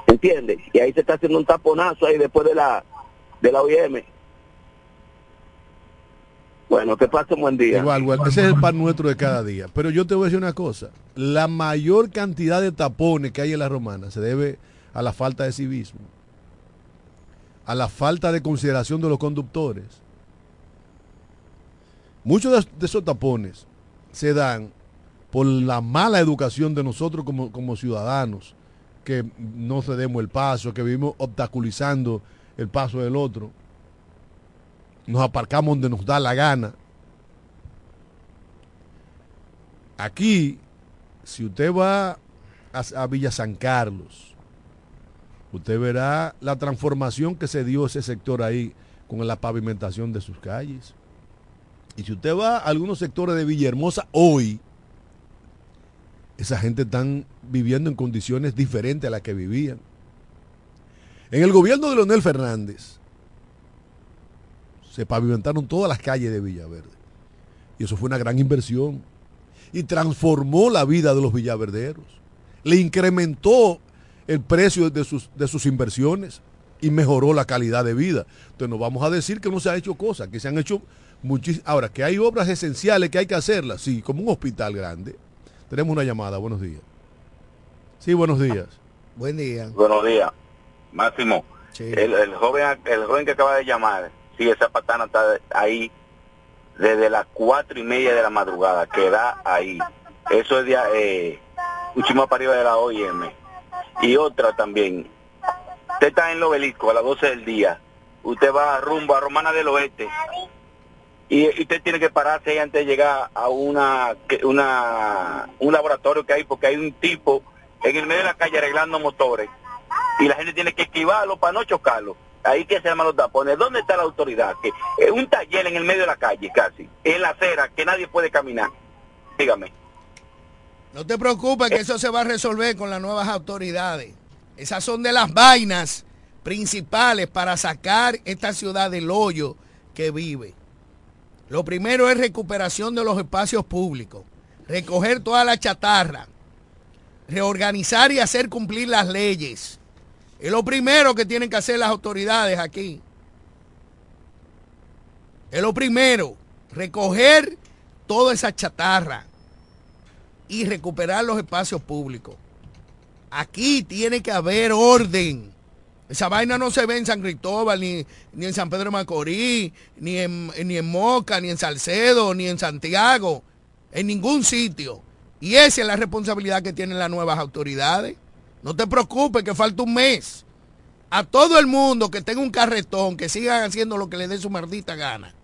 ¿Entiendes? Y ahí se está haciendo un taponazo ahí después de la de la OIM. Bueno, que pase un buen día. Igual, ese es el pan nuestro de cada día. Pero yo te voy a decir una cosa. La mayor cantidad de tapones que hay en la romana se debe a la falta de civismo, a la falta de consideración de los conductores. Muchos de esos tapones se dan por la mala educación de nosotros como, como ciudadanos, que no cedemos el paso, que vivimos obstaculizando el paso del otro nos aparcamos donde nos da la gana. Aquí, si usted va a, Villa San Carlos, usted verá la transformación que se dio ese sector ahí con la pavimentación de sus calles. Y si usted va a algunos sectores de Villahermosa hoy, esa gente están viviendo en condiciones diferentes a las que vivían. En el gobierno de Leonel Fernández, se pavimentaron todas las calles de Villaverde. Y eso fue una gran inversión. Y transformó la vida de los villaverderos. Le incrementó el precio de sus, de sus inversiones y mejoró la calidad de vida. Entonces no vamos a decir que no se ha hecho cosas, que se han hecho muchísimas. Ahora, que hay obras esenciales que hay que hacerlas, sí, como un hospital grande. Tenemos una llamada, buenos días. Sí, buenos días. Buen día. Buenos días. Máximo, el, joven, el joven que acaba de llamar, Sí, esa patana está ahí desde las cuatro y media de la madrugada, queda ahí. Eso es de, eh, mucho arriba de la OIM. Y otra también. Usted está en el obelisco a las 12 del día. Usted va rumbo a Romana del Oeste. Y, usted tiene que pararse ahí antes de llegar a una, una un laboratorio que hay, porque hay un tipo en el medio de la calle arreglando motores. Y la gente tiene que esquivarlo para no chocarlo ahí que se llaman los tapones. ¿Dónde está la autoridad? Que es un taller en el medio de la calle casi, en la acera, que nadie puede caminar. Dígame. No te preocupes que eso se va a resolver con las nuevas autoridades. Esas son de las vainas principales para sacar esta ciudad del hoyo que vive. Lo primero es recuperación de los espacios públicos, recoger toda la chatarra, reorganizar y hacer cumplir las leyes es lo primero que tienen que hacer las autoridades aquí. Es lo primero, recoger toda esa chatarra y recuperar los espacios públicos. Aquí tiene que haber orden. Esa vaina no se ve en San Cristóbal, ni, ni en San Pedro de Macorís, ni ni en Moca, ni en Salcedo, ni en Santiago, en ningún sitio. Y esa es la responsabilidad que tienen las nuevas autoridades. No te preocupes que falta un mes. A todo el mundo que tenga un carretón, que sigan haciendo lo que le dé su maldita gana.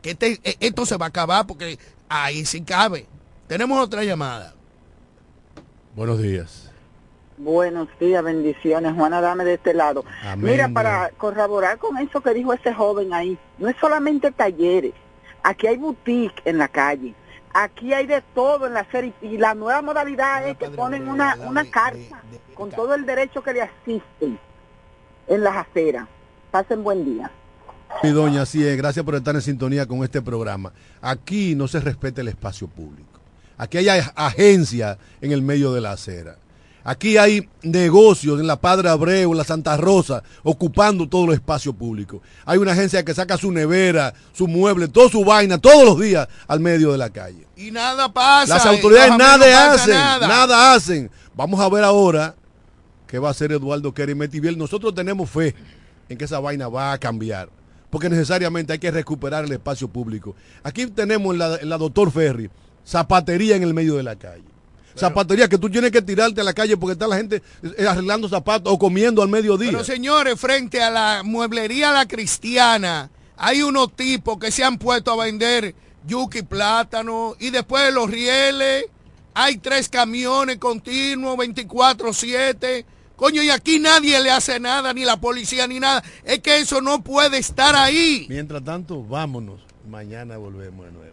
Que este, e, esto se va a acabar porque ahí sí cabe. Tenemos otra llamada. Buenos días. Buenos días, bendiciones. Juana, dame de este lado. Mira, para corroborar con eso que dijo ese joven ahí, no es solamente talleres. Aquí hay boutique en la calle. Aquí hay de todo en la serie. Y la nueva modalidad es que ponen una, una carta con todo el derecho que le asisten en las aceras. Pasen buen día. Mi doña, sí, gracias por estar en sintonía con este programa. Aquí no se respeta el espacio público. Aquí hay agencia en el medio de la acera. Aquí hay negocios en la Padre Abreu, en la Santa Rosa, ocupando todo el espacio público. Hay una agencia que saca su nevera, su mueble, toda su vaina, todos los días al medio de la calle. Y nada pasa. Las autoridades nada hacen, nada. hacen. Vamos a ver ahora que va a ser Eduardo Kerry Metiviel. Nosotros tenemos fe en que esa vaina va a cambiar, porque necesariamente hay que recuperar el espacio público. Aquí tenemos en la, Doctor Ferry, zapatería en el medio de la calle. Zapatería que tú tienes que tirarte a la calle porque está la gente eh, arreglando zapatos o comiendo al mediodía. Pero señores, frente a la mueblería La Cristiana, hay unos tipos que se han puesto a vender yuki plátano y después los rieles. Hay tres camiones continuos, 24-7 Coño, y aquí nadie le hace nada, ni la policía, ni nada. Es que eso no puede estar ahí. Mientras tanto, vámonos. Mañana volvemos de nuevo.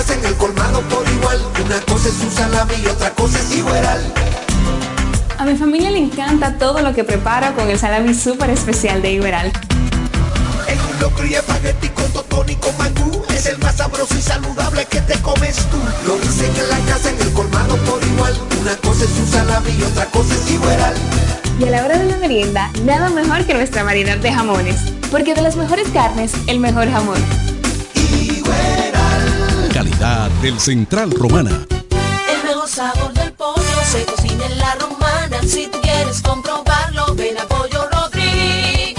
dicen en el colmado por igual. Una cosa es su salami y otra cosa es igual. A mi familia le encanta todo lo que prepara con el salami súper especial de Iberal. En un locro y espagueti con totón y con mangú Es el más sabroso y saludable que te comes tú Lo dicen en la casa, en el colmado por igual Una cosa es su salami y otra cosa es Iberal. Y a la hora de la merienda, nada mejor que nuestra variedad de jamones Porque de las mejores carnes, el mejor jamón calidad del Central Romana. El mejor sabor del pollo se cocina en la romana. Si tú quieres comprobarlo, ven a Pollo Rodríguez.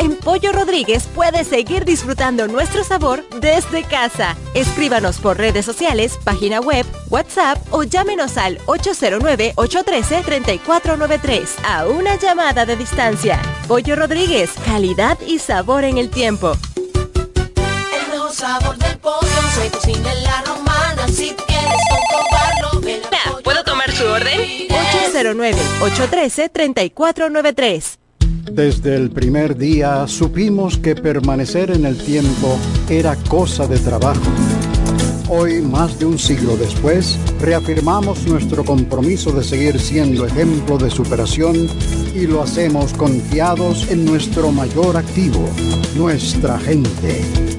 En Pollo Rodríguez puedes seguir disfrutando nuestro sabor desde casa. Escríbanos por redes sociales, página web, WhatsApp o llámenos al 809-813-3493 a una llamada de distancia. Pollo Rodríguez, calidad y sabor en el tiempo. El mejor sabor del pollo se cocina en la romana. Si quieres comprobarlo, ven a ¿Puedo tomar su orden? 809-813-3493. Desde el primer día supimos que permanecer en el tiempo era cosa de trabajo. Hoy, más de un siglo después, reafirmamos nuestro compromiso de seguir siendo ejemplo de superación y lo hacemos confiados en nuestro mayor activo, nuestra gente.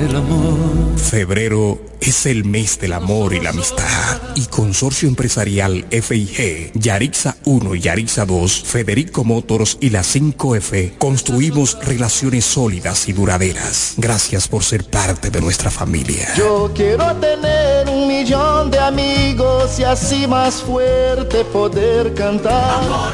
El amor. Febrero es el mes del amor y la amistad. Y Consorcio Empresarial FIG, Yarixa 1 y Yarixa 2, Federico Motors y la 5F construimos relaciones sólidas y duraderas. Gracias por ser parte de nuestra familia. Yo quiero tener un millón de amigos y así más fuerte poder cantar. Amor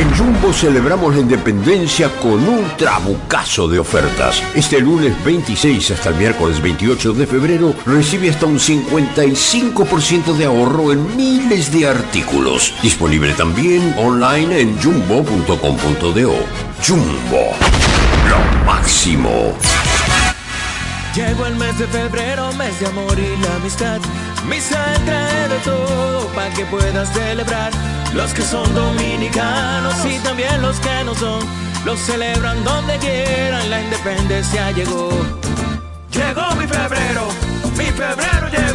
En Jumbo celebramos la independencia con un trabucazo de ofertas. Este lunes 26 hasta el miércoles 28 de febrero recibe hasta un 55% de ahorro en miles de artículos. Disponible también online en jumbo.com.do. Jumbo, lo máximo. Llegó el mes de febrero, mes de amor y la amistad. Misa trae de todo para que puedas celebrar. Los que son dominicanos y también los que no son, los celebran donde quieran. La independencia llegó. Llegó mi febrero, mi febrero llegó.